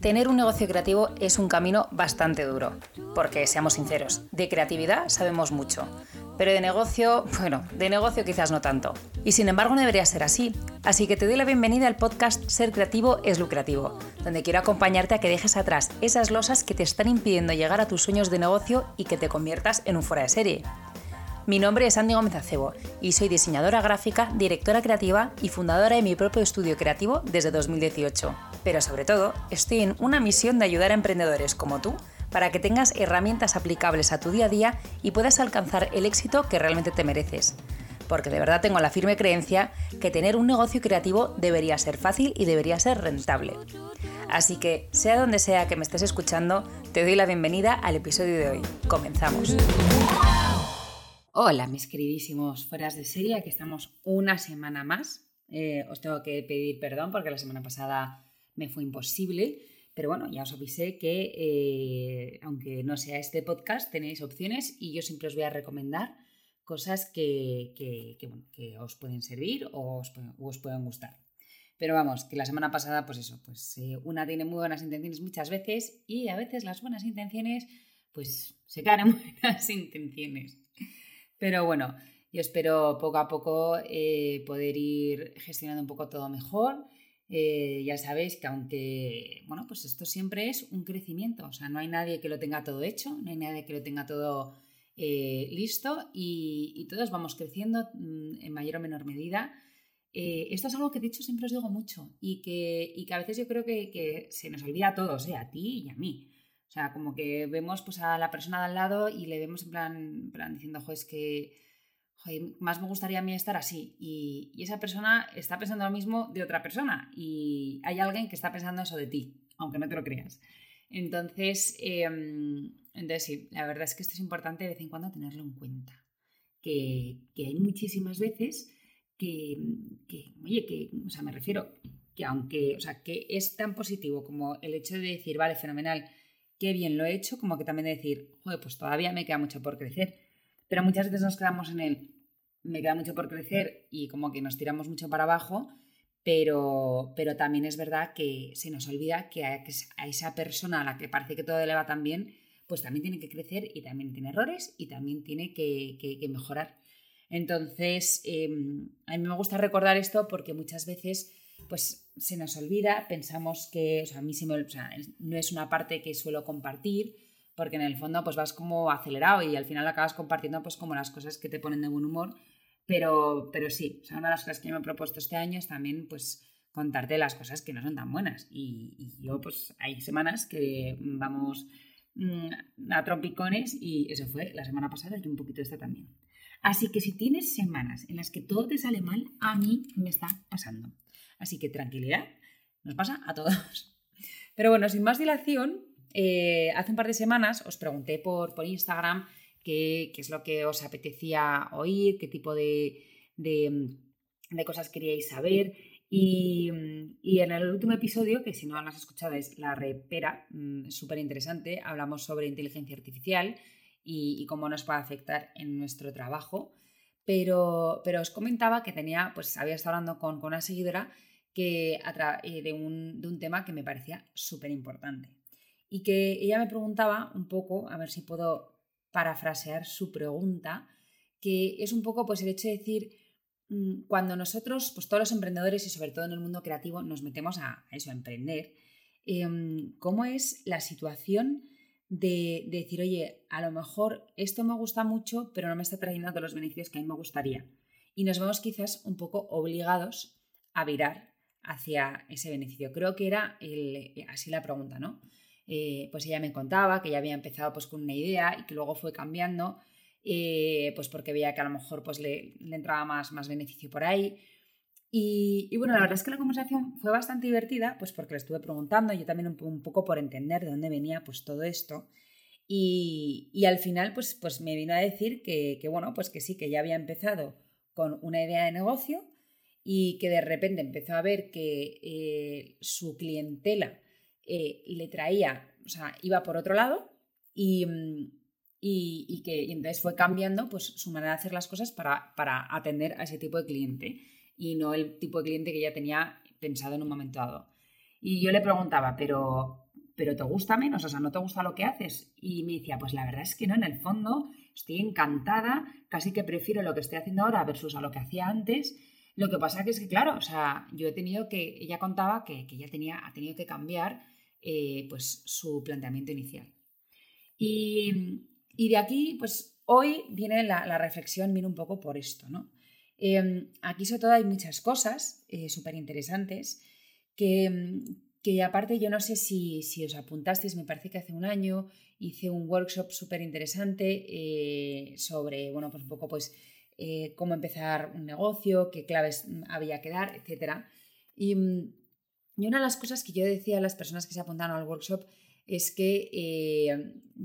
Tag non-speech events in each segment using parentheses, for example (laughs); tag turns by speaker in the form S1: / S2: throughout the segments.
S1: Tener un negocio creativo es un camino bastante duro, porque seamos sinceros, de creatividad sabemos mucho, pero de negocio, (laughs) bueno, de negocio quizás no tanto. Y sin embargo no debería ser así, así que te doy la bienvenida al podcast Ser Creativo es Lucrativo, donde quiero acompañarte a que dejes atrás esas losas que te están impidiendo llegar a tus sueños de negocio y que te conviertas en un fuera de serie. Mi nombre es Andy Gómez Acebo y soy diseñadora gráfica, directora creativa y fundadora de mi propio estudio creativo desde 2018. Pero sobre todo, estoy en una misión de ayudar a emprendedores como tú para que tengas herramientas aplicables a tu día a día y puedas alcanzar el éxito que realmente te mereces. Porque de verdad tengo la firme creencia que tener un negocio creativo debería ser fácil y debería ser rentable. Así que, sea donde sea que me estés escuchando, te doy la bienvenida al episodio de hoy. Comenzamos. Hola, mis queridísimos fueras de serie, que estamos una semana más. Eh, os tengo que pedir perdón porque la semana pasada me fue imposible, pero bueno, ya os avisé que eh, aunque no sea este podcast, tenéis opciones y yo siempre os voy a recomendar cosas que, os pueden servir o os, os, pueden gustar. Pero vamos, que la semana pasada, pues eso, pues eh, una tiene muy buenas intenciones muchas veces y a veces las buenas intenciones, pues se caen en (laughs) buenas intenciones. Pero bueno, yo espero poco a poco eh, poder ir gestionando un poco todo mejor. Eh, ya sabéis que aunque, bueno, pues esto siempre es un crecimiento, o sea, no hay nadie que lo tenga todo hecho, no hay nadie que lo tenga todo eh, listo y, todos vamos creciendo mm, en mayor o menor medida. esto es algo que de hecho siempre os digo mucho y que, y que a veces yo creo que, se nos olvida a todos, a ti y a mí. O sea, como que vemos pues, a la persona de al lado y le vemos en plan, plan diciendo, jo, es que más me gustaría a mí estar así. Y, esa persona está pensando lo mismo de otra persona. Y hay alguien que está pensando eso de ti, aunque no te lo creas. Entonces, em, entonces sí, la verdad es que esto es importante de vez en cuando tenerlo en cuenta. Que, que hay muchísimas veces que, que, oye, que, o sea, me refiero que aunque, o sea, que es tan positivo como el hecho de decir, vale, fenomenal, qué bien lo he hecho, como que también decir, joder, pues todavía me queda mucho por crecer. Pero muchas veces nos quedamos en el, me queda mucho por crecer y como que nos tiramos mucho para abajo, pero, pero también es verdad que se nos olvida que a, esa persona a la que parece que todo le va tan bien, pues también tiene que crecer y también tiene errores y también tiene que, mejorar. Entonces, em, a mí me gusta recordar esto porque muchas veces pues se nos olvida, pensamos que, o sea, a mí me, no es una parte que suelo compartir, porque en el fondo pues vas como acelerado y al final acabas compartiendo pues como las cosas que te ponen de buen humor, pero, pero sí, o sea, una de las cosas que yo me he propuesto este año es también pues contarte las cosas que no son tan buenas y, yo pues hay semanas que vamos mm, a trompicones y eso fue la semana pasada y un poquito esta también. Así que si tienes semanas en las que todo te sale mal, a mí me está pasando. Así que tranquilidad, nos pasa a todos. (laughs) Pero bueno, sin más dilación, eh, hace un par de semanas os pregunté por, por Instagram qué, es lo que os apetecía oír, qué tipo de, cosas queríais saber. Y, en el último episodio, que si no lo has escuchado es La Repera, mm, súper interesante, hablamos sobre inteligencia artificial y, cómo nos puede afectar en nuestro trabajo. Pero, pero os comentaba que tenía, pues había estado hablando con, con una seguidora que, eh, de, un, tema que me parecía súper importante. Y que ella me preguntaba un poco, a ver si puedo parafrasear su pregunta, que es un poco pues el hecho de decir, mm, cuando nosotros, pues todos los emprendedores y sobre todo en el mundo creativo, nos metemos a, eso, a emprender, em, ¿cómo es la situación de, de, decir, oye, a lo mejor esto me gusta mucho, pero no me está trayendo todos los beneficios que a mí me gustaría? Y nos vemos quizás un poco obligados a virar hacia ese beneficio. Creo que era eh, así la pregunta, ¿no? Eh, pues ella me contaba que ya había empezado pues con una idea y que luego fue cambiando, eh, pues porque veía que a lo mejor pues le, entraba más, más beneficio por ahí. Y, bueno, la verdad es que la conversación fue bastante divertida, pues porque le estuve preguntando, yo también un, poco por entender de dónde venía pues todo esto. Y, al final pues, pues me vino a decir que, que, bueno, pues que sí, que ya había empezado con una idea de negocio, y que de repente empezó a ver que eh, su clientela eh, le traía, o sea, iba por otro lado y, mm, y, que entonces fue cambiando pues, su manera de hacer las cosas para, para, atender a ese tipo de cliente y no el tipo de cliente que ya tenía pensado en un momento dado. Y yo le preguntaba, pero, pero ¿te gusta menos? O sea, ¿no te gusta lo que haces? Y me decía, pues la verdad es que no, en el fondo estoy encantada, casi que prefiero lo que estoy haciendo ahora versus a lo que hacía antes. Lo que pasa que es que, claro, o sea, yo he tenido que, ella contaba que, que ella tenía, ha tenido que cambiar eh, pues su planteamiento inicial. Y, de aquí, pues hoy viene la, reflexión, viene un poco por esto, ¿no? Em, aquí sobre todo hay muchas cosas eh, súper interesantes que, que, aparte yo no sé si, si, os apuntasteis, me parece que hace un año hice un workshop súper interesante eh, sobre, bueno, pues un poco pues eh, cómo empezar un negocio, qué claves había que dar, etc. Y, y, una de las cosas que yo decía a las personas que se apuntaron al workshop es que,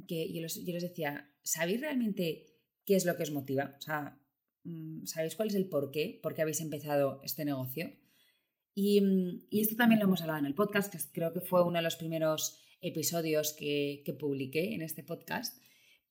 S1: que yo, les, yo les decía, ¿sabéis realmente qué es lo que os motiva? O sea, Mm, ¿sabéis cuál es el por qué? ¿Por qué habéis empezado este negocio? Mm, y, esto también lo hemos hablado en el podcast, que creo que fue uno de los primeros episodios que, publiqué en este podcast.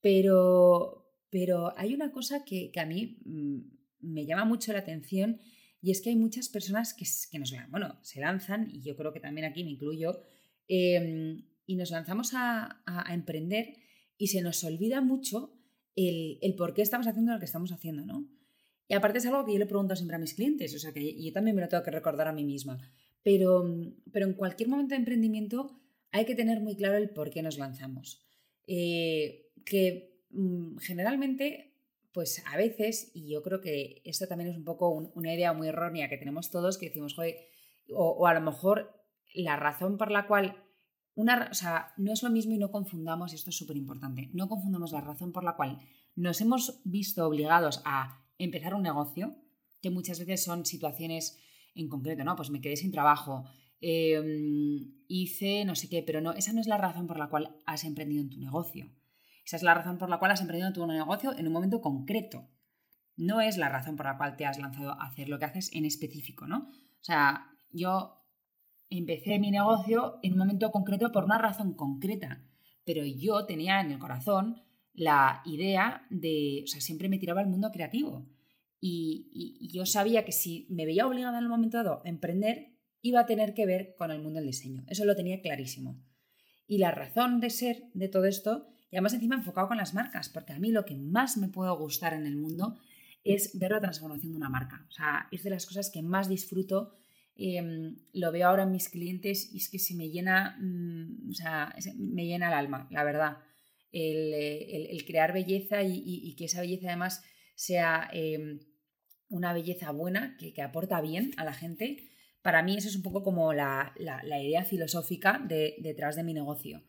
S1: Pero, pero hay una cosa que, a mí mm, me llama mucho la atención y es que hay muchas personas que, que nos bueno, se lanzan, y yo creo que también aquí me incluyo, em, y nos lanzamos a, emprender y se nos olvida mucho el, el, por qué estamos haciendo lo que estamos haciendo, ¿no? Y aparte es algo que yo le pregunto siempre a mis clientes, o sea que yo también me lo tengo que recordar a mí misma. Pero, pero en cualquier momento de emprendimiento hay que tener muy claro el por qué nos lanzamos. Eh, que mm, generalmente, pues a veces, y yo creo que esto también es un poco una idea muy errónea que tenemos todos, que decimos, joder, o, a lo mejor la razón por la cual una, o sea, no es lo mismo y no confundamos, esto es súper importante, no confundamos la razón por la cual nos hemos visto obligados a empezar un negocio, que muchas veces son situaciones en concreto, ¿no? Pues me quedé sin trabajo, em, hice no sé qué, pero no, esa no es la razón por la cual has emprendido en tu negocio. Esa es la razón por la cual has emprendido en tu negocio en un momento concreto. No es la razón por la cual te has lanzado a hacer lo que haces en específico, ¿no? O sea, yo empecé mi negocio en un momento concreto por una razón concreta, pero yo tenía en el corazón la idea de, o sea, siempre me tiraba al mundo creativo. Y, yo sabía que si me veía obligada en el momento dado a emprender, iba a tener que ver con el mundo del diseño. Eso lo tenía clarísimo. Y la razón de ser de todo esto, y además encima enfocado con las marcas, porque a mí lo que más me puede gustar en el mundo es ver la transformación de una marca. O sea, es de las cosas que más disfruto. Em, lo veo ahora en mis clientes y es que se me llena, mm, o sea, me llena el alma, la verdad. Eh, el, crear belleza y, que esa belleza además sea em, una belleza buena, que, aporta bien a la gente. Para mí eso es un poco como la, idea filosófica detrás de mi negocio.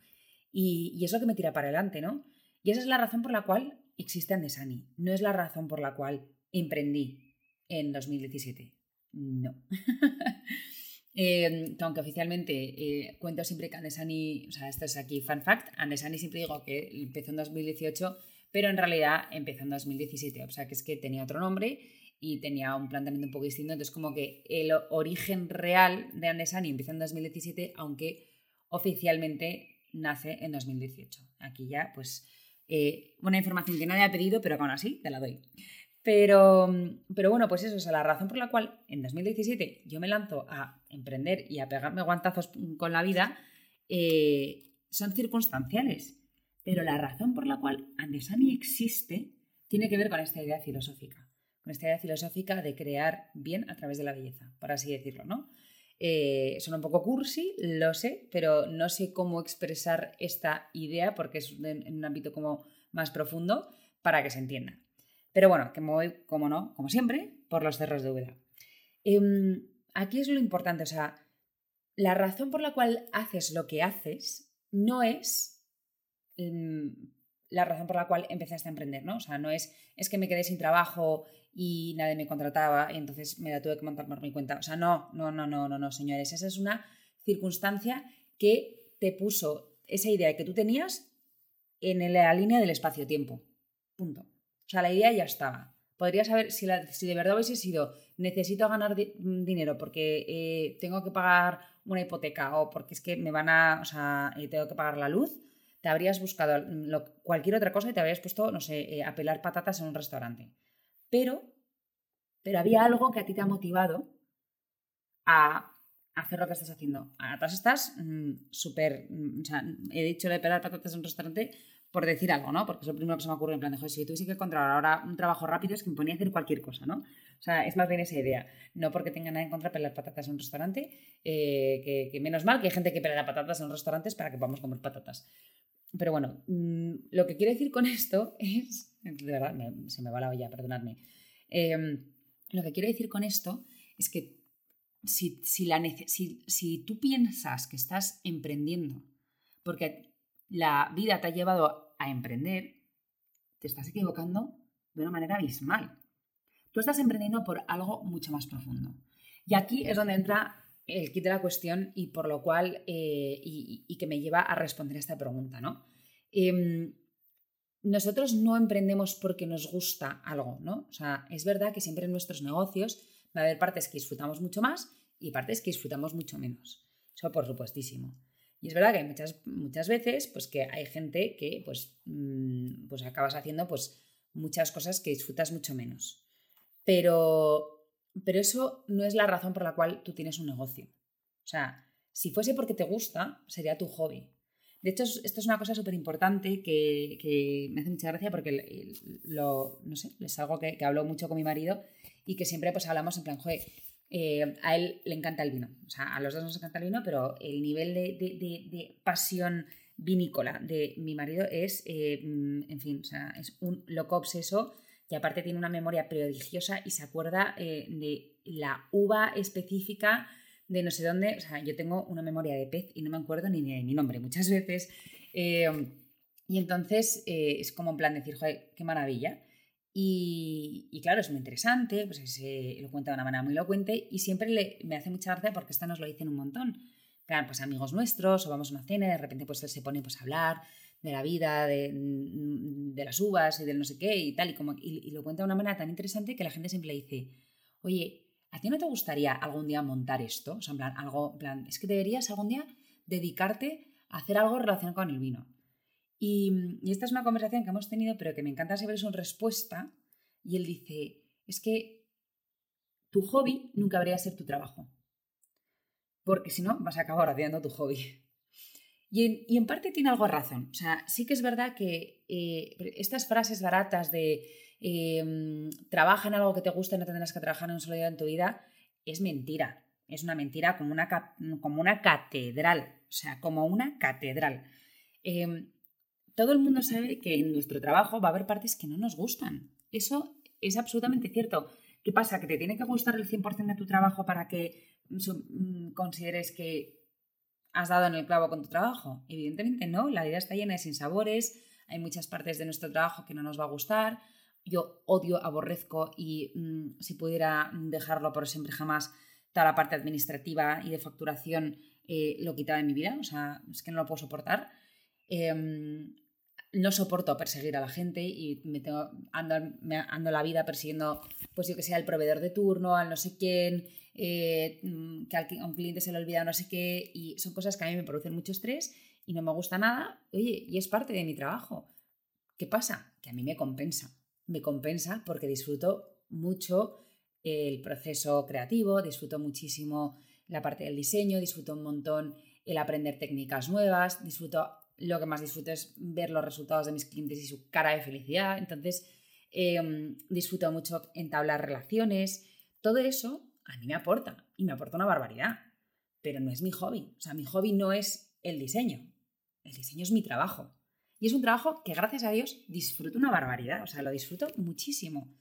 S1: Y, eso que me tira para adelante, ¿no? Y esa es la razón por la cual existe Andesani. No es la razón por la cual emprendí en 2017. No. (laughs) Eh, aunque oficialmente eh, cuento siempre que Andesani, o sea, esto es aquí fun fact, Andesani siempre digo que empezó en 2018, pero en realidad empezó en 2017, o sea, que es que tenía otro nombre y tenía un planteamiento un poco distinto, entonces como que el origen real de Andesani empieza en 2017, aunque oficialmente nace en 2018. Aquí ya, pues, eh, una información que nadie ha pedido, pero aún así te la doy. Pero, pero bueno, pues eso, es la razón por la cual en 2017 yo me lanzo a emprender y a pegarme guantazos con la vida eh, son circunstanciales. Pero la razón por la cual Andesani existe tiene que ver con esta idea filosófica, con esta idea filosófica de crear bien a través de la belleza, por así decirlo, ¿no? Eh, suena un poco cursi, lo sé, pero no sé cómo expresar esta idea porque es en un ámbito como más profundo para que se entienda. Pero bueno, que me voy, como no, como siempre, por los cerros de Úbeda. Em, aquí es lo importante, o sea, la razón por la cual haces lo que haces no es em, la razón por la cual empezaste a emprender, ¿no? O sea, no es, es que me quedé sin trabajo y nadie me contrataba y entonces me la tuve que montar por mi cuenta. O sea, no, no, no, no, no, no, señores. Esa es una circunstancia que te puso esa idea que tú tenías en la línea del espacio-tiempo. Punto. O sea, la idea ya estaba. Podría saber si, si de verdad hubiese sido necesito ganar mm, dinero porque eh, tengo que pagar una hipoteca o porque es que me van a, o sea, eh, tengo que pagar la luz, te habrías buscado cualquier otra cosa y te habrías puesto, no sé, eh, a pelar patatas en un restaurante. Pero, pero había algo que a ti te ha motivado a, hacer lo que estás haciendo. Atrás estás mm, súper, mm, o sea, he dicho de pelar patatas en un restaurante por decir algo, ¿no? Porque es lo primero que se me ocurre en plan de, joder, si tuviese que controlar ahora un trabajo rápido es que me ponía a hacer cualquier cosa, ¿no? O sea, es más bien esa idea. No porque tenga nada en contra pelar patatas en un restaurante, eh, que, menos mal que hay gente que pela patatas en restaurantes para que podamos comer patatas. Pero bueno, mm, lo que quiero decir con esto (laughs) es, de verdad, se me va la olla, perdonadme. Em, lo que quiero decir con esto es que si, la, si, si tú piensas que estás emprendiendo porque la vida te ha llevado a emprender, te estás equivocando de una manera abismal. Tú estás emprendiendo por algo mucho más profundo. Y aquí es donde entra el kit de la cuestión y por lo cual, eh, y, que me lleva a responder a esta pregunta, ¿no? Em, nosotros no emprendemos porque nos gusta algo, ¿no? O sea, es verdad que siempre en nuestros negocios va a haber partes que disfrutamos mucho más y partes que disfrutamos mucho menos. Eso por supuestísimo. Y es verdad que hay muchas, muchas veces pues, que hay gente que pues, mm, pues acabas haciendo pues, muchas cosas que disfrutas mucho menos. Pero, pero eso no es la razón por la cual tú tienes un negocio. O sea, si fuese porque te gusta, sería tu hobby. De hecho, esto es una cosa súper importante que, me hace mucha gracia porque lo, no sé, es algo que, que, hablo mucho con mi marido y que siempre pues hablamos en plan, joder, eh, a él le encanta el vino. O sea, a los dos nos encanta el vino, pero el nivel de, pasión vinícola de mi marido es, eh, mm, en fin, o sea, es un loco obseso y aparte tiene una memoria prodigiosa y se acuerda eh, de la uva específica de no sé dónde. O sea, yo tengo una memoria de pez y no me acuerdo ni de mi nombre muchas veces. y entonces es como en plan decir, joder, qué maravilla. Y, claro, es muy interesante, pues se lo cuenta de una manera muy elocuente y siempre me hace mucha gracia porque esto nos lo dicen un montón. Claro, pues amigos nuestros o vamos a una cena y de repente pues él se pone pues, a hablar de la vida, de, mm, de, las uvas y del no sé qué y tal, y, como, y, lo cuenta de una manera tan interesante que la gente siempre le dice, oye, ¿a ti no te gustaría algún día montar esto? O sea, en plan, algo, en plan, es que deberías algún día dedicarte a hacer algo relacionado con el vino. Y, esta es una conversación que hemos tenido, pero que me encanta saber su respuesta. Y él dice, es que tu hobby nunca debería ser tu trabajo. Porque si no, vas a acabar odiando tu hobby. Y en, parte tiene algo razón. O sea, sí que es verdad que eh, estas frases baratas de em, trabaja en algo que te gusta y no tendrás que trabajar en un solo día en tu vida, es mentira. Es una mentira como una, como una catedral. O sea, como una catedral. Em, todo el mundo sabe que en nuestro trabajo va a haber partes que no nos gustan. Eso es absolutamente cierto. ¿Qué pasa? ¿Que te tiene que gustar el 100% de tu trabajo para que mm, consideres que has dado en el clavo con tu trabajo? Evidentemente no, la vida está llena de sinsabores, hay muchas partes de nuestro trabajo que no nos va a gustar. Yo odio, aborrezco y mm, si pudiera dejarlo por siempre jamás, toda la parte administrativa y de facturación eh, lo quitaba de mi vida, o sea, es que no lo puedo soportar. Em, no soporto perseguir a la gente y me tengo, ando, la vida persiguiendo, pues yo que sea, el proveedor de turno, al no sé quién, eh, mm, que a un cliente se le olvida no sé qué, y son cosas que a mí me producen mucho estrés y no me gusta nada, oye, y es parte de mi trabajo. ¿Qué pasa? Que a mí me compensa, me compensa porque disfruto mucho el proceso creativo, disfruto muchísimo la parte del diseño, disfruto un montón el aprender técnicas nuevas, disfruto lo que más disfruto es ver los resultados de mis clientes y su cara de felicidad. Entonces, em, disfruto mucho entablar relaciones. Todo eso a mí me aporta y me aporta una barbaridad. Pero no es mi hobby. O sea, mi hobby no es el diseño. El diseño es mi trabajo. Y es un trabajo que, gracias a Dios, disfruto una barbaridad. O sea, lo disfruto muchísimo.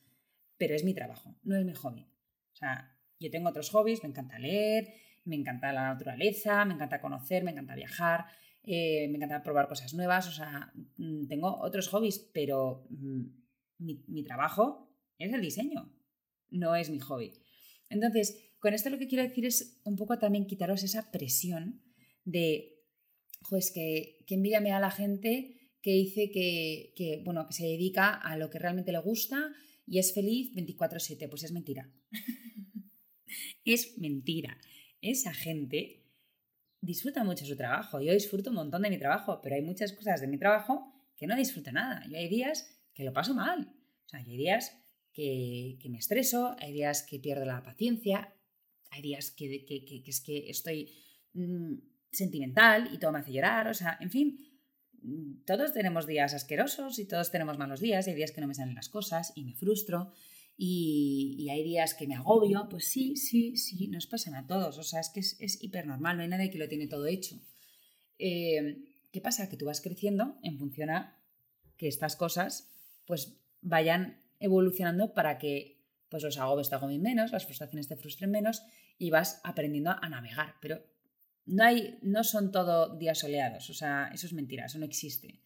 S1: Pero es mi trabajo, no es mi hobby. O sea, yo tengo otros hobbies, me encanta leer, me encanta la naturaleza, me encanta conocer, me encanta viajar, eh, me encanta probar cosas nuevas, o sea, mm, tengo otros hobbies, pero mm, mi, trabajo es el diseño, no es mi hobby. Entonces, con esto lo que quiero decir es un poco también quitaros esa presión de, pues que, que envidia me da la gente que dice que, que, bueno, que se dedica a lo que realmente le gusta y es feliz 24/7. Pues es mentira. (laughs) es mentira. Esa gente disfruta mucho su trabajo. Yo disfruto un montón de mi trabajo, pero hay muchas cosas de mi trabajo que no disfruto nada. Yo hay días que lo paso mal. O sea, hay días que, me estreso, hay días que pierdo la paciencia, hay días que, es que estoy mm, sentimental y todo me hace llorar, o sea, en fin, mm, todos tenemos días asquerosos y todos tenemos malos días, hay días que no me salen las cosas y me frustro y, hay días que me agobio, pues sí, sí, sí, nos pasan a todos, o sea, es que es, es hiper normal, no hay nadie que lo tiene todo hecho. Eh, ¿Qué pasa? Que tú vas creciendo en función a que estas cosas pues vayan evolucionando para que pues los agobios te agobien menos, las frustraciones te frustren menos y vas aprendiendo a navegar. Pero no, hay, no son todo días soleados, o sea, eso es mentira, eso no existe.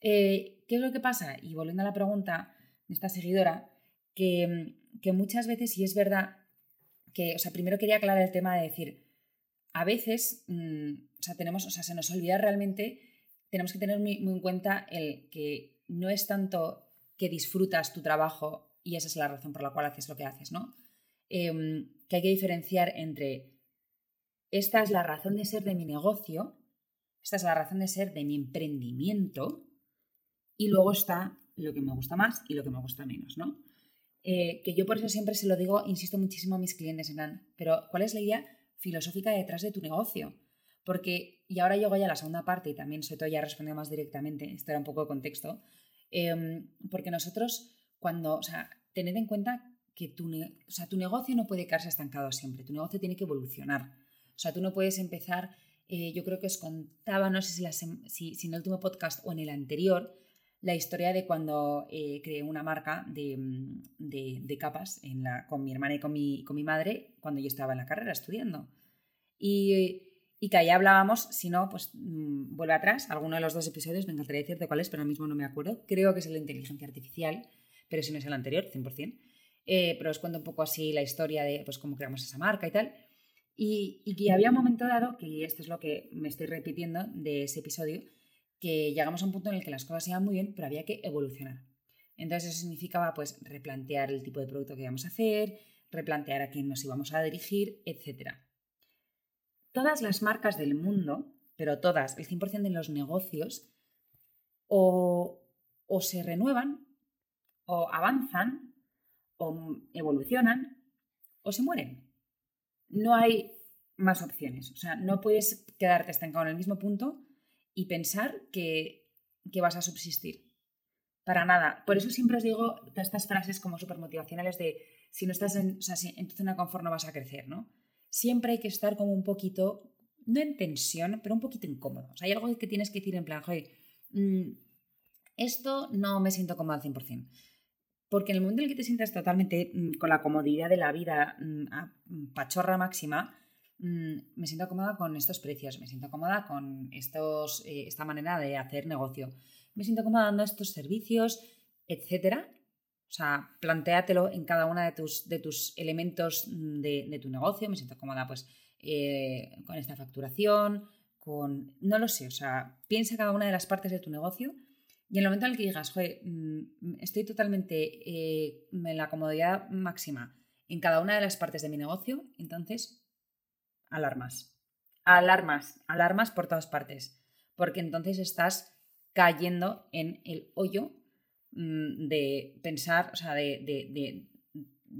S1: Eh, ¿Qué es lo que pasa? Y volviendo a la pregunta de esta seguidora, que, muchas veces, y es verdad que, o sea, primero quería aclarar el tema de decir, a veces, mm, o sea, tenemos, o sea, se nos olvida realmente, tenemos que tener muy, muy en cuenta el que no es tanto que disfrutas tu trabajo y esa es la razón por la cual haces lo que haces, ¿no? Em, que hay que diferenciar entre esta es la razón de ser de mi negocio, esta es la razón de ser de mi emprendimiento y luego está lo que me gusta más y lo que me gusta menos, ¿no? Eh, que yo por eso siempre se lo digo, insisto muchísimo a mis clientes en plan, pero ¿cuál es la idea filosófica detrás de tu negocio? Porque, y ahora llego ya a la segunda parte y también sobre todo ya más directamente, esto era un poco de contexto, em, porque nosotros cuando, o sea, tened en cuenta que tu, o sea, tu negocio no puede quedarse estancado siempre, tu negocio tiene que evolucionar. O sea, tú no puedes empezar, eh, yo creo que os contaba, no sé si, si, si en el último podcast o en el anterior, la historia de cuando eh, creé una marca de, mm, capas con mi hermana y con mi, con mi, madre cuando yo estaba en la carrera estudiando. Y, que ahí hablábamos, si no, pues mm, vuelve atrás, alguno de los dos episodios, me encantaría decirte cuál es, pero ahora mismo no me acuerdo. Creo que es de inteligencia artificial, pero si no es el anterior, 100%. Eh, pero os cuento un poco así la historia de pues, cómo creamos esa marca y tal. Y, y que había un momento dado, que esto es lo que me estoy repitiendo de ese episodio, que llegamos a un punto en el que las cosas iban muy bien, pero había que evolucionar. Entonces eso significaba pues replantear el tipo de producto que íbamos a hacer, replantear a quién nos íbamos a dirigir, etc. Todas las marcas del mundo, pero todas, el 100% de los negocios, o, o se renuevan, o avanzan, o evolucionan, o se mueren. No hay más opciones. O sea, no puedes quedarte estancado en el mismo punto y pensar que, vas a subsistir. Para nada. Por eso siempre os digo estas frases como súper motivacionales de si no estás en, o sea, en tu zona de confort no vas a crecer, ¿no? Siempre hay que estar como un poquito, no en tensión, pero un poquito incómodo. O sea, hay algo que tienes que decir en plan, oye, mm, esto no me siento cómodo al 100%. Porque en el momento en el que te sientas totalmente mm, con la comodidad de la vida mm, pachorra máxima, me siento cómoda con estos precios, me siento cómoda con estos, eh, esta manera de hacer negocio, me siento cómoda dando estos servicios, etcétera. O sea, plantéatelo en cada uno de tus, de tus elementos mm, de, tu negocio. Me siento cómoda, pues, eh, con esta facturación, con. No lo sé, o sea, piensa cada una de las partes de tu negocio y en el momento en el que digas, joder, mm, estoy totalmente eh, en la comodidad máxima en cada una de las partes de mi negocio, entonces alarmas. Alarmas, alarmas por todas partes. Porque entonces estás cayendo en el hoyo de pensar, o sea, de,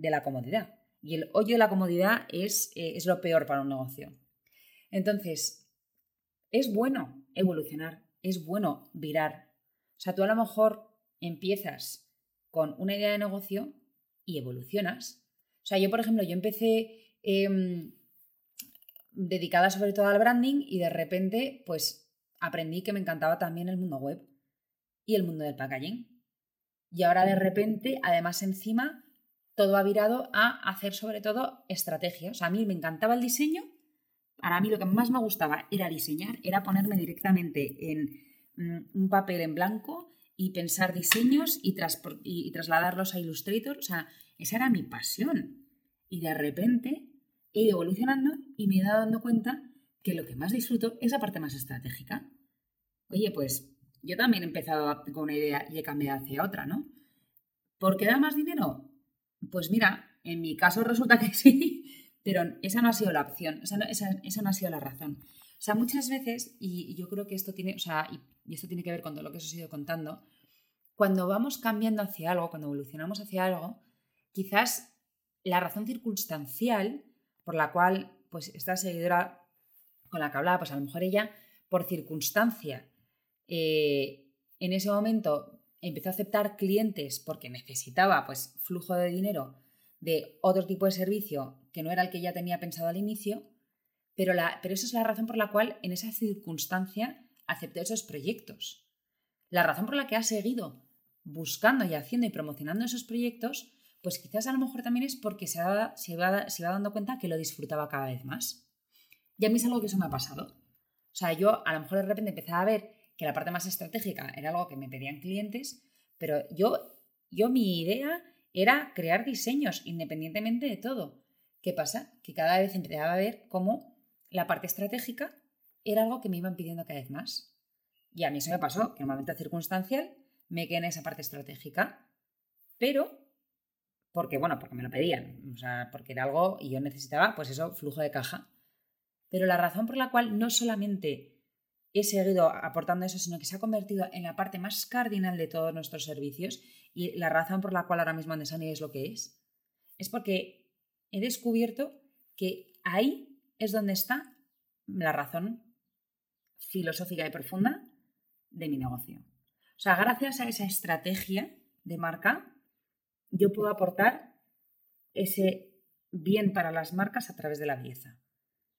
S1: la comodidad. Y el hoyo de la comodidad es, eh, es lo peor para un negocio. Entonces, es bueno evolucionar, es bueno virar. O sea, tú a lo mejor empiezas con una idea de negocio y evolucionas. O sea, yo, por ejemplo, yo empecé em, dedicada sobre todo al branding y de repente pues aprendí que me encantaba también el mundo web y el mundo del packaging. Y ahora de repente, además encima, todo ha virado a hacer sobre todo estrategias. a mí me encantaba el diseño. Para mí lo que más me gustaba era diseñar, era ponerme directamente en mm, un papel en blanco y pensar diseños y, y trasladarlos a Illustrator. O sea, esa era mi pasión. Y de repente he ido evolucionando y me he dado dando cuenta que lo que más disfruto es la parte más estratégica. Oye, pues yo también he empezado con una idea y he cambiado hacia otra, ¿no? ¿Por qué da más dinero? Pues mira, en mi caso resulta que (laughs) sí, pero esa no ha sido la opción, esa no, ha sido la razón. O sea, muchas veces, y yo creo que esto tiene, o sea, y, esto tiene que ver con todo lo que os he ido contando, cuando vamos cambiando hacia algo, cuando evolucionamos hacia algo, quizás la razón circunstancial por la cual, pues esta seguidora con la que hablaba, pues a lo mejor ella, por circunstancia, eh, en ese momento empezó a aceptar clientes porque necesitaba pues flujo de dinero de otro tipo de servicio que no era el que ya tenía pensado al inicio, pero, la, pero eso es la razón por la cual en esa circunstancia aceptó esos proyectos. La razón por la que ha seguido buscando y haciendo y promocionando esos proyectos, pues quizás a lo mejor también es porque se, se, va, se va dando cuenta que lo disfrutaba cada vez más. Y a mí es algo que eso me ha pasado. O sea, yo a lo mejor de repente empezaba a ver la parte más estratégica era algo que me pedían clientes, pero yo, yo mi idea era crear diseños independientemente de todo. ¿Qué pasa? Que cada vez empezaba a ver cómo la parte estratégica era algo que me iban pidiendo cada vez más. Y a mí eso me pasó, que en un momento circunstancial me quedé en esa parte estratégica, pero porque, bueno, porque me lo pedían, o sea, porque era algo y yo necesitaba, pues eso, flujo de caja. Pero la razón por la cual no solamente he seguido aportando eso, sino que se ha convertido en la parte más cardinal de todos nuestros servicios y la razón por la cual ahora mismo Andesani es lo que es, es porque he descubierto que ahí es donde está la razón filosófica y profunda de mi negocio. O sea, gracias a esa estrategia de marca, yo puedo aportar ese bien para las marcas a través de la belleza.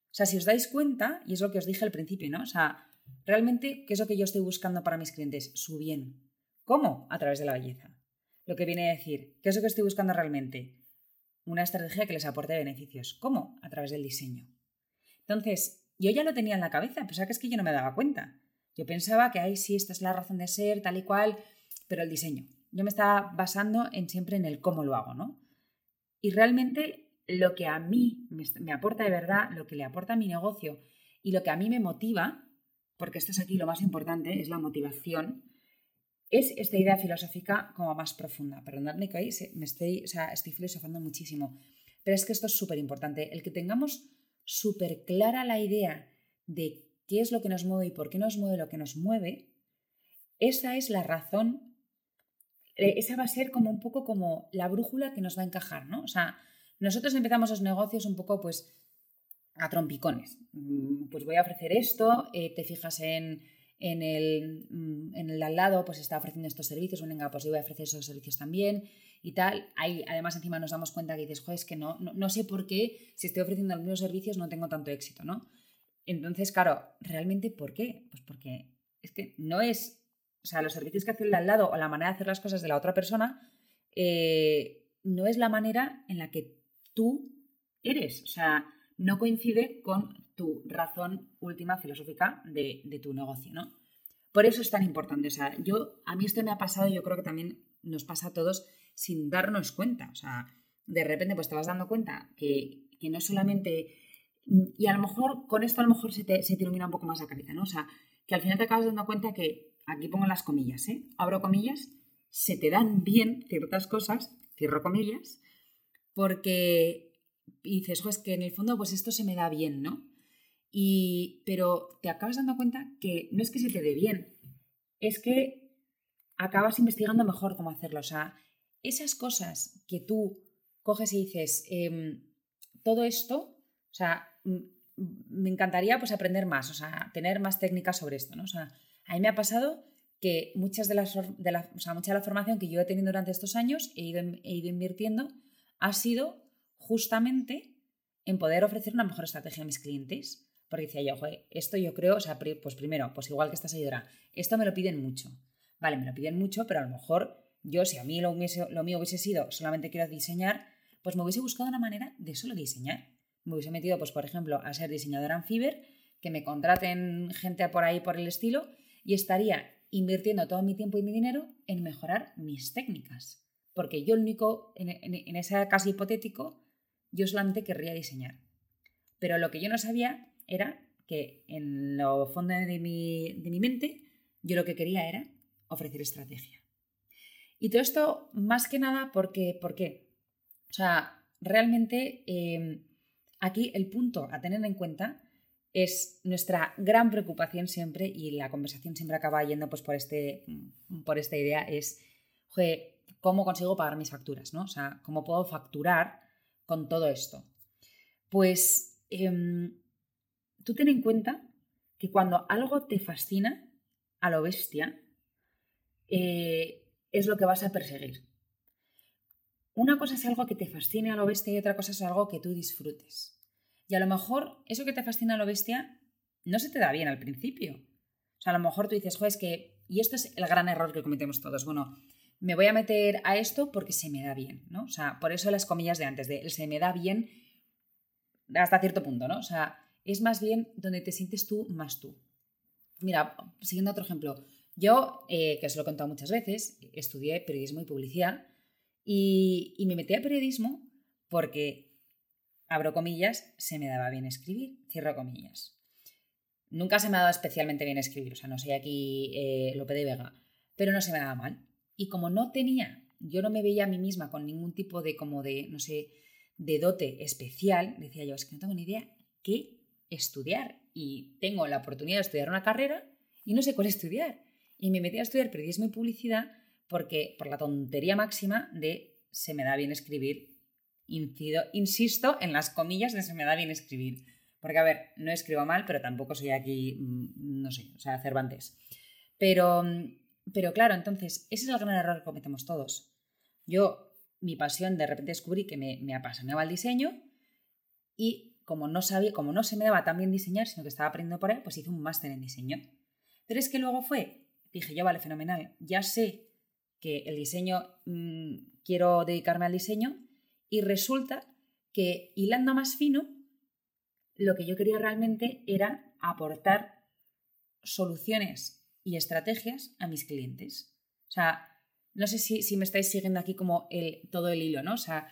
S1: O sea, si os dais cuenta, y es lo que os dije al principio, ¿no? O sea, realmente, ¿qué es lo que yo estoy buscando para mis clientes? Su bien. ¿Cómo? A través de la belleza. Lo que viene a decir, ¿qué es lo que estoy buscando realmente? Una estrategia que les aporte beneficios. ¿Cómo? A través del diseño. Entonces, yo ya lo tenía en la cabeza, pero que es que yo no me daba cuenta. Yo pensaba que, ay, sí, esta es la razón de ser, tal y cual, pero el diseño. Yo me estaba basando en siempre en el cómo lo hago, ¿no? Y realmente lo que a mí me, aporta de verdad, lo que le aporta a mi negocio y lo que a mí me motiva, porque esto es aquí lo más importante, es la motivación, es esta idea filosófica como más profunda. Perdonadme que ahí me estoy, o sea, estoy filosofando muchísimo, pero es que esto es súper importante. El que tengamos súper clara la idea de qué es lo que nos mueve y por qué nos mueve lo que nos mueve, esa es la razón, eh, esa va a ser como un poco como la brújula que nos va a encajar, ¿no? O sea, nosotros empezamos los negocios un poco pues a trompicones. Mm, pues voy a ofrecer esto, eh, te fijas en, en, el, mm, en el al lado, pues está ofreciendo estos servicios, venga, pues yo voy a ofrecer esos servicios también y tal. Ahí, además, encima nos damos cuenta que dices, joder, es que no, no, sé por qué, si estoy ofreciendo los mismos servicios, no tengo tanto éxito, ¿no? Entonces, claro, ¿realmente por qué? Pues porque es que no es, o sea, los servicios que hace el al lado o la manera de hacer las cosas de la otra persona, eh, no es la manera en la que tú eres. O sea, no coincide con tu razón última filosófica de, tu negocio, ¿no? Por eso es tan importante. O sea, yo, a mí esto me ha pasado yo creo que también nos pasa a todos sin darnos cuenta. O sea, de repente pues te vas dando cuenta que, no solamente... Y a lo mejor, con esto a lo mejor se te, se ilumina un poco más la cabeza, ¿no? O sea, que al final te acabas dando cuenta que, aquí pongo las comillas, ¿eh? Abro comillas, se te dan bien ciertas cosas, cierro comillas, porque dices, es que en el fondo pues esto se me da bien, ¿no? Y, pero te acabas dando cuenta que no es que se te dé bien, es que acabas investigando mejor cómo hacerlo. O sea, esas cosas que tú coges y dices, em, todo esto, o sea, me encantaría pues aprender más, o sea, tener más técnicas sobre esto, ¿no? O sea, a mí me ha pasado que muchas de las, de la, o sea, mucha de la formación que yo he tenido durante estos años he ido, he ido invirtiendo ha sido justamente en poder ofrecer una mejor estrategia a mis clientes. Porque decía yo, esto yo creo, o sea, pues primero, pues igual que esta seguidora, esto me lo piden mucho. Vale, me lo piden mucho, pero a lo mejor yo, si a mí lo, lo mío hubiese sido solamente quiero diseñar, pues me hubiese buscado una manera de solo diseñar. Me hubiese metido, pues por ejemplo, a ser diseñadora en que me contraten gente por ahí por el estilo y estaría invirtiendo todo mi tiempo y mi dinero en mejorar mis técnicas porque yo el único, en, ese caso hipotético, yo solamente querría diseñar. Pero lo que yo no sabía era que en lo fondo de mi, de mi mente, yo lo que quería era ofrecer estrategia. Y todo esto, más que nada, porque, ¿por qué? O sea, realmente em, aquí el punto a tener en cuenta es nuestra gran preocupación siempre, y la conversación siempre acaba yendo pues, por, este, por esta idea, es, cómo consigo pagar mis facturas, ¿no? O sea, cómo puedo facturar con todo esto. Pues em, tú ten en cuenta que cuando algo te fascina a lo bestia, eh, es lo que vas a perseguir. Una cosa es algo que te fascine a lo bestia y otra cosa es algo que tú disfrutes. Y a lo mejor eso que te fascina a lo bestia no se te da bien al principio. O sea, a lo mejor tú dices, es que, y esto es el gran error que cometemos todos, bueno, me voy a meter a esto porque se me da bien, ¿no? O sea, por eso las comillas de antes, de se me da bien hasta cierto punto, ¿no? O sea, es más bien donde te sientes tú más tú. Mira, siguiendo otro ejemplo, yo, eh, que os lo he contado muchas veces, estudié periodismo y publicidad y, me metí a periodismo porque, abro comillas, se me daba bien escribir, cierro comillas. Nunca se me ha dado especialmente bien escribir, o sea, no soy aquí eh, Lope de Vega, pero no se me daba mal. Y como no tenía, yo no me veía a mí misma con ningún tipo de, como de, no sé, de dote especial, decía yo, es que no tengo ni idea qué estudiar. Y tengo la oportunidad de estudiar una carrera y no sé cuál estudiar. Y me metí a estudiar periodismo y publicidad porque, por la tontería máxima de se me da bien escribir, incido, insisto en las comillas de se me da bien escribir. Porque, a ver, no escribo mal, pero tampoco soy aquí, mm, no sé, o sea, Cervantes. Pero, pero claro, entonces, ese es el gran error que cometemos todos. Yo, mi pasión, de repente descubrí que me, me apasionaba el diseño y como no sabía, como no se me daba tan bien diseñar, sino que estaba aprendiendo por él, pues hice un máster en diseño. Pero es que luego fue, dije yo, vale, fenomenal, ya sé que el diseño, mm, quiero dedicarme al diseño y resulta que hilando más fino, lo que yo quería realmente era aportar soluciones y estrategias a mis clientes. O sea, no sé si, me estáis siguiendo aquí como el, todo el hilo, ¿no? O sea,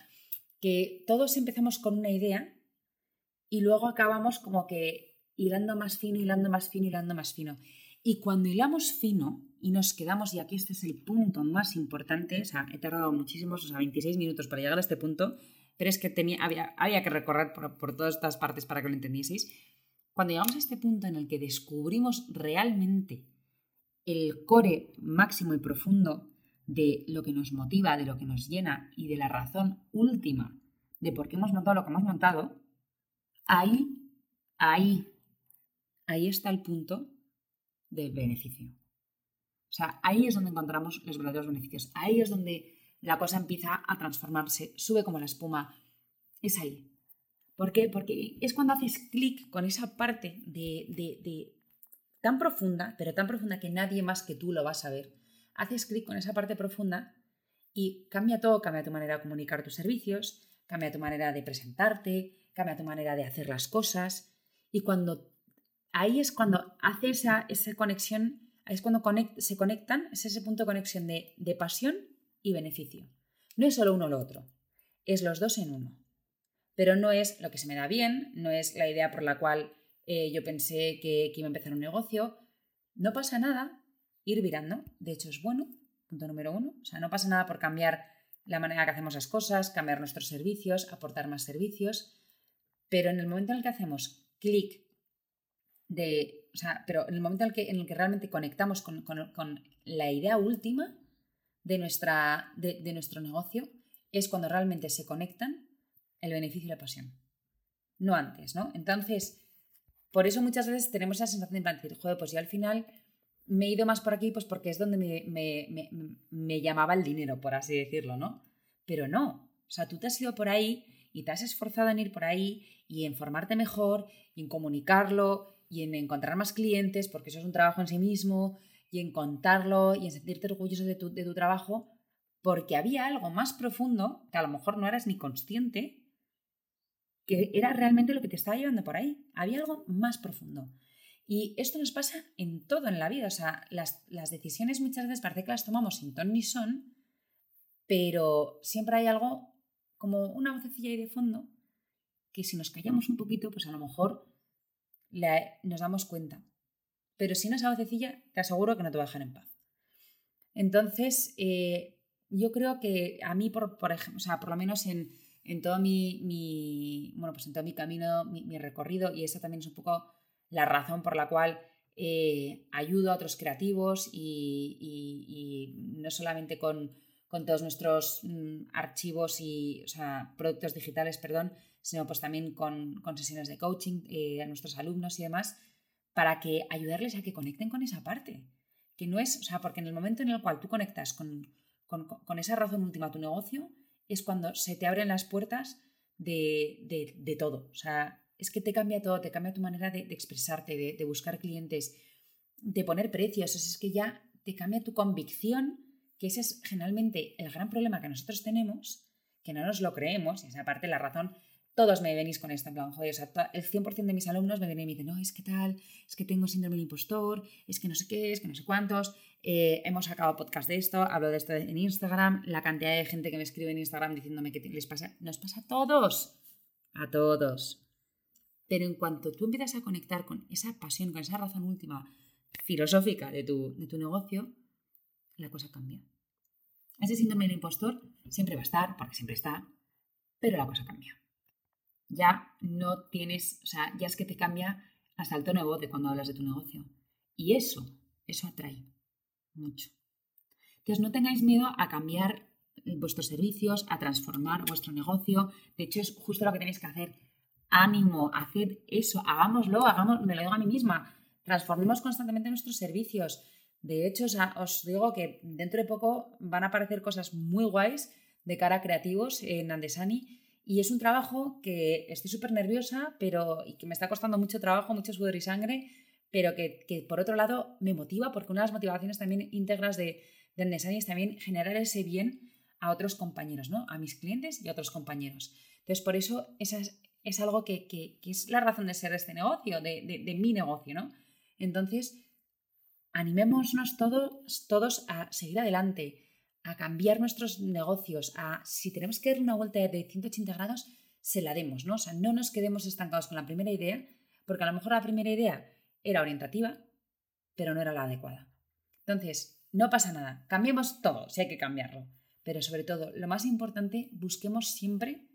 S1: que todos empezamos con una idea y luego acabamos como que hilando más fino, hilando más fino, hilando más fino. Y cuando hilamos fino y nos quedamos, y aquí este es el punto más importante, o sea, he tardado muchísimos, o sea, 26 minutos para llegar a este punto, pero es que tenía, había, había que recorrer por, por todas estas partes para que lo entendieseis. Cuando llegamos a este punto en el que descubrimos realmente el core máximo y profundo de lo que nos motiva, de lo que nos llena y de la razón última de por qué hemos montado lo que hemos montado, ahí, ahí, ahí está el punto del beneficio. O sea, ahí es donde encontramos los verdaderos beneficios. Ahí es donde la cosa empieza a transformarse, sube como la espuma. Es ahí. ¿Por qué? Porque es cuando haces clic con esa parte de, de, tan profunda, pero tan profunda que nadie más que tú lo va a saber. Haces clic con esa parte profunda y cambia todo, cambia tu manera de comunicar tus servicios, cambia tu manera de presentarte, cambia tu manera de hacer las cosas. Y cuando ahí es cuando hace esa, esa conexión, es cuando se conectan, es ese punto de conexión de, de pasión y beneficio. No es solo uno o lo otro, es los dos en uno. Pero no es lo que se me da bien, no es la idea por la cual eh, yo pensé que, iba a empezar un negocio. No pasa nada ir virando, de hecho es bueno, punto número uno. O sea, no pasa nada por cambiar la manera que hacemos las cosas, cambiar nuestros servicios, aportar más servicios, pero en el momento en el que hacemos clic de, o sea, pero en el momento en el que, en el que realmente conectamos con, con la idea última, de, nuestra, de, nuestro negocio es cuando realmente se conectan el beneficio y la pasión. No antes, ¿no? Entonces, por eso muchas veces tenemos esa sensación de decir, joder, pues yo al final me he ido más por aquí, pues porque es donde me, me, me, llamaba el dinero, por así decirlo, ¿no? Pero no. O sea, tú te has ido por ahí y te has esforzado en ir por ahí y en formarte mejor y en comunicarlo y en encontrar más clientes, porque eso es un trabajo en sí mismo y en contarlo y en sentirte orgulloso de tu, de tu trabajo, porque había algo más profundo que a lo mejor no eras ni consciente, que era realmente lo que te estaba llevando por ahí. Había algo más profundo. Y esto nos pasa en todo en la vida. O sea, las, las decisiones muchas veces parece que las tomamos sin ton ni son, pero siempre hay algo como una vocecilla ahí de fondo que si nos callamos un poquito, pues a lo mejor nos damos cuenta pero si no esa vocecilla, te aseguro que no te va a dejar en paz. Entonces, eh, yo creo que a mí, por, por ejemplo, o sea, por lo menos en, en todo mi, bueno, pues en todo mi camino, mi, recorrido, y esa también es un poco la razón por la cual eh, ayudo a otros creativos y, no solamente con, con, todos nuestros mm, archivos y, o sea, productos digitales, perdón, sino pues también con, sesiones de coaching eh, a nuestros alumnos y demás, para que ayudarles a que conecten con esa parte. Que no es, o sea, porque en el momento en el cual tú conectas con, con, esa razón última a tu negocio, es cuando se te abren las puertas de, de, todo. O sea, es que te cambia todo, te cambia tu manera de, expresarte, de, buscar clientes, de poner precios. es que ya te cambia tu convicción, que ese es generalmente el gran problema que nosotros tenemos, que no nos lo creemos, y esa parte la razón todos me venís con esto, en plan, joder, o sea, el 100% de mis alumnos me vienen y me dicen, no, es que tal, es que tengo síndrome del impostor, es que no sé qué, es que no sé cuántos, eh, hemos sacado podcast de esto, hablo de esto en Instagram, la cantidad de gente que me escribe en Instagram diciéndome que les pasa, nos pasa a todos, a todos. Pero en cuanto tú empiezas a conectar con esa pasión, con esa razón última filosófica de tu, de tu negocio, la cosa cambia. Ese síndrome del impostor siempre va a estar, porque siempre está, pero la cosa cambia ya no tienes, o sea, ya es que te cambia hasta el tono de voz de cuando hablas de tu negocio. Y eso, eso atrae mucho. Entonces, no tengáis miedo a cambiar vuestros servicios, a transformar vuestro negocio. De hecho, es justo lo que tenéis que hacer. Ánimo, haced eso, hagámoslo, hagamos, me lo digo a mí misma. Transformemos constantemente nuestros servicios. De hecho, os digo que dentro de poco van a aparecer cosas muy guays de cara a creativos en Andesani y es un trabajo que estoy súper nerviosa, pero y que me está costando mucho trabajo, mucho sudor y sangre, pero que, que, por otro lado me motiva, porque una de las motivaciones también íntegras de, de Nesani es también generar ese bien a otros compañeros, ¿no? A mis clientes y a otros compañeros. Entonces, por eso es, es algo que, que, es la razón de ser este negocio, de, de, de mi negocio, ¿no? Entonces, animémonos todos, todos a seguir adelante, a cambiar nuestros negocios, a si tenemos que dar una vuelta de 180 grados, se la demos, ¿no? O sea, no nos quedemos estancados con la primera idea, porque a lo mejor la primera idea era orientativa, pero no era la adecuada. Entonces, no pasa nada, cambiemos todo, si hay que cambiarlo. Pero sobre todo, lo más importante, busquemos siempre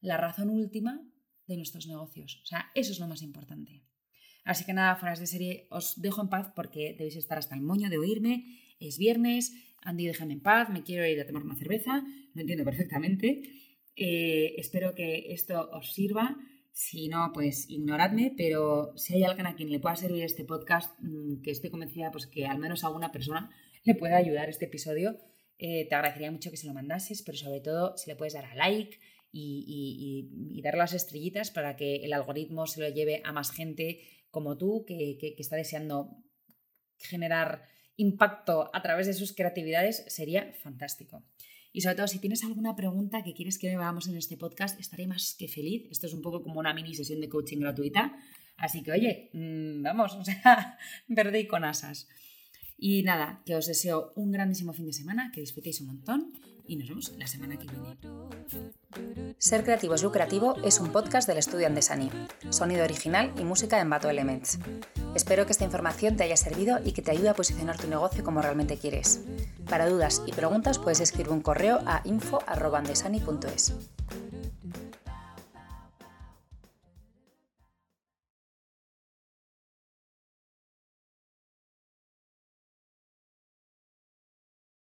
S1: la razón última de nuestros negocios. O sea, eso es lo más importante. Así que nada, fuera de serie, os dejo en paz porque debéis estar hasta el moño de oírme. Es viernes, Andy, déjame en paz, me quiero ir a tomar una cerveza, lo entiendo perfectamente. Eh, espero que esto os sirva. Si no, pues ignoradme, pero si hay alguien a quien le pueda servir este podcast, mm, que estoy convencida pues, que al menos a una persona le pueda ayudar este episodio, eh, te agradecería mucho que se lo mandases, pero sobre todo si le puedes dar a like y, dar las estrellitas para que el algoritmo se lo lleve a más gente como tú que está deseando generar impacto a través de sus creatividades sería fantástico. Y sobre todo, si tienes alguna pregunta que quieres que me hagamos en este podcast, estaré más que feliz. Esto es un poco como una mini sesión de coaching gratuita. Así que, oye, mm, vamos, (laughs) o sea, verde y con asas. Y nada, que os deseo un grandísimo fin de semana, que disfrutéis un montón y nos vemos la semana que viene.
S2: Ser Creativo es Lucrativo es un podcast del estudio Andesani. Sonido original y música en Bato Elements. Espero que esta información te haya servido y que te ayude a posicionar tu negocio como realmente quieres. Para dudas y preguntas puedes escribir un correo a info.andesani.es.